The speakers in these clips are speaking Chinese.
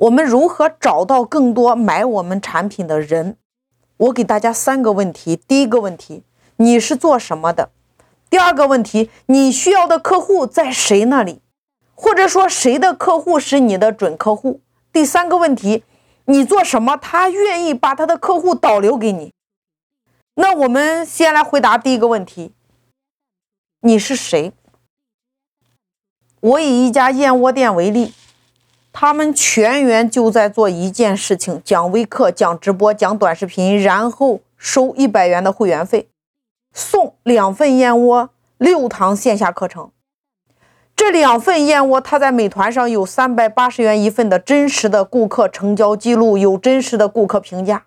我们如何找到更多买我们产品的人？我给大家三个问题：第一个问题，你是做什么的？第二个问题，你需要的客户在谁那里？或者说谁的客户是你的准客户？第三个问题，你做什么，他愿意把他的客户导流给你？那我们先来回答第一个问题：你是谁？我以一家燕窝店为例。他们全员就在做一件事情：讲微课、讲直播、讲短视频，然后收一百元的会员费，送两份燕窝、六堂线下课程。这两份燕窝，他在美团上有三百八十元一份的真实的顾客成交记录，有真实的顾客评价。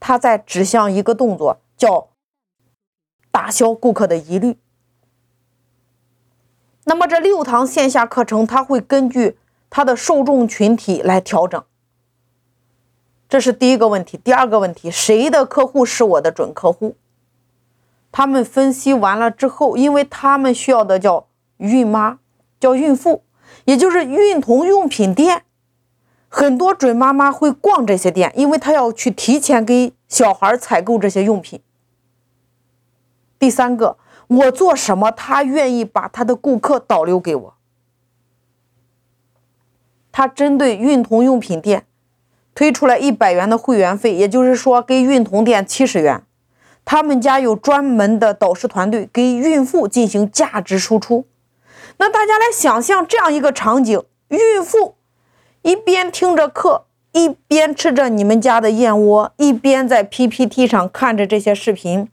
他在指向一个动作，叫打消顾客的疑虑。那么这六堂线下课程，他会根据。他的受众群体来调整，这是第一个问题。第二个问题，谁的客户是我的准客户？他们分析完了之后，因为他们需要的叫孕妈，叫孕妇，也就是孕童用品店。很多准妈妈会逛这些店，因为她要去提前给小孩采购这些用品。第三个，我做什么，他愿意把他的顾客导流给我。他针对孕童用品店推出来一百元的会员费，也就是说给孕童店七十元。他们家有专门的导师团队给孕妇进行价值输出。那大家来想象这样一个场景：孕妇一边听着课，一边吃着你们家的燕窝，一边在 PPT 上看着这些视频。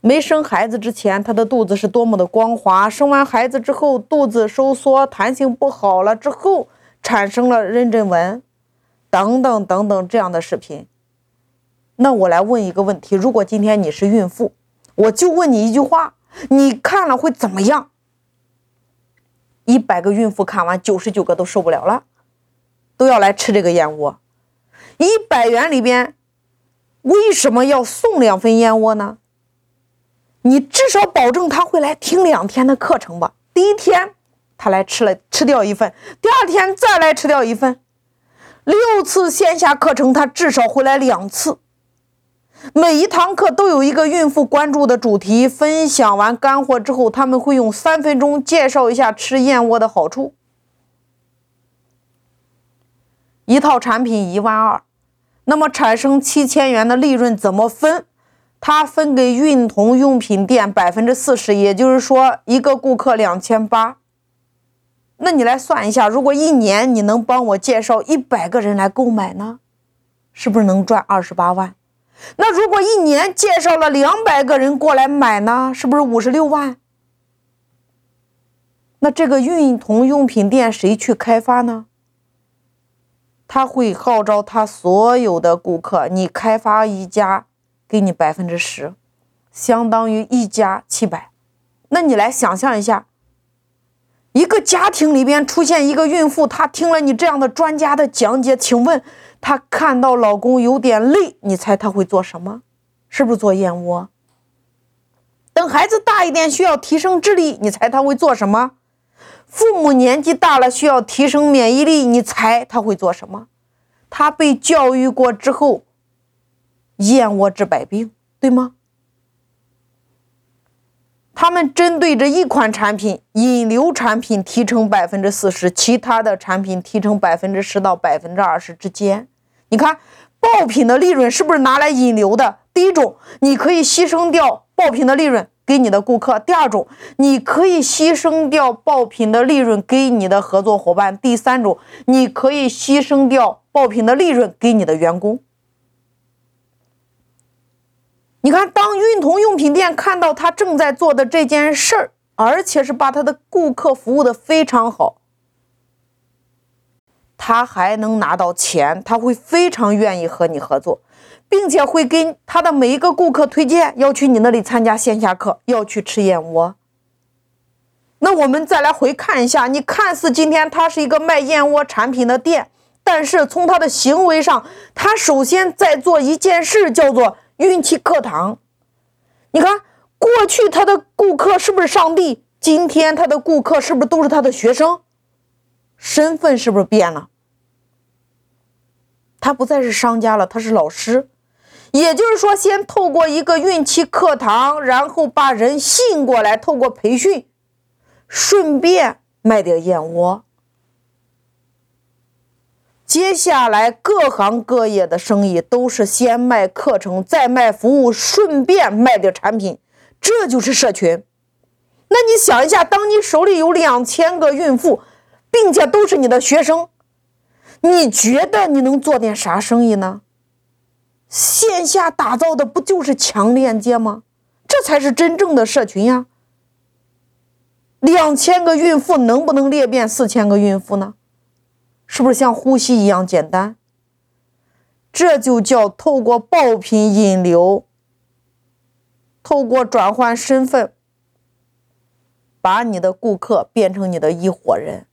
没生孩子之前，她的肚子是多么的光滑；生完孩子之后，肚子收缩、弹性不好了之后。产生了妊娠纹，等等等等这样的视频。那我来问一个问题：如果今天你是孕妇，我就问你一句话，你看了会怎么样？一百个孕妇看完，九十九个都受不了了，都要来吃这个燕窝。一百元里边，为什么要送两份燕窝呢？你至少保证他会来听两天的课程吧？第一天。他来吃了，吃掉一份，第二天再来吃掉一份，六次线下课程，他至少回来两次。每一堂课都有一个孕妇关注的主题，分享完干货之后，他们会用三分钟介绍一下吃燕窝的好处。一套产品一万二，那么产生七千元的利润怎么分？他分给孕童用品店百分之四十，也就是说一个顾客两千八。那你来算一下，如果一年你能帮我介绍一百个人来购买呢，是不是能赚二十八万？那如果一年介绍了两百个人过来买呢，是不是五十六万？那这个孕童用品店谁去开发呢？他会号召他所有的顾客，你开发一家，给你百分之十，相当于一家七百。那你来想象一下。一个家庭里边出现一个孕妇，她听了你这样的专家的讲解，请问她看到老公有点累，你猜她会做什么？是不是做燕窝？等孩子大一点，需要提升智力，你猜她会做什么？父母年纪大了，需要提升免疫力，你猜他会做什么？他被教育过之后，燕窝治百病，对吗？他们针对这一款产品，引流产品提成百分之四十，其他的产品提成百分之十到百分之二十之间。你看，爆品的利润是不是拿来引流的？第一种，你可以牺牲掉爆品的利润给你的顾客；第二种，你可以牺牲掉爆品的利润给你的合作伙伴；第三种，你可以牺牲掉爆品的利润给你的员工。你看，当孕童用品店看到他正在做的这件事儿，而且是把他的顾客服务的非常好，他还能拿到钱，他会非常愿意和你合作，并且会跟他的每一个顾客推荐要去你那里参加线下课，要去吃燕窝。那我们再来回看一下，你看似今天他是一个卖燕窝产品的店，但是从他的行为上，他首先在做一件事，叫做。运气课堂，你看过去他的顾客是不是上帝？今天他的顾客是不是都是他的学生？身份是不是变了？他不再是商家了，他是老师。也就是说，先透过一个孕期课堂，然后把人吸引过来，透过培训，顺便卖点燕窝。接下来各行各业的生意都是先卖课程，再卖服务，顺便卖点产品，这就是社群。那你想一下，当你手里有两千个孕妇，并且都是你的学生，你觉得你能做点啥生意呢？线下打造的不就是强链接吗？这才是真正的社群呀！两千个孕妇能不能裂变四千个孕妇呢？是不是像呼吸一样简单？这就叫透过爆品引流，透过转换身份，把你的顾客变成你的一伙人。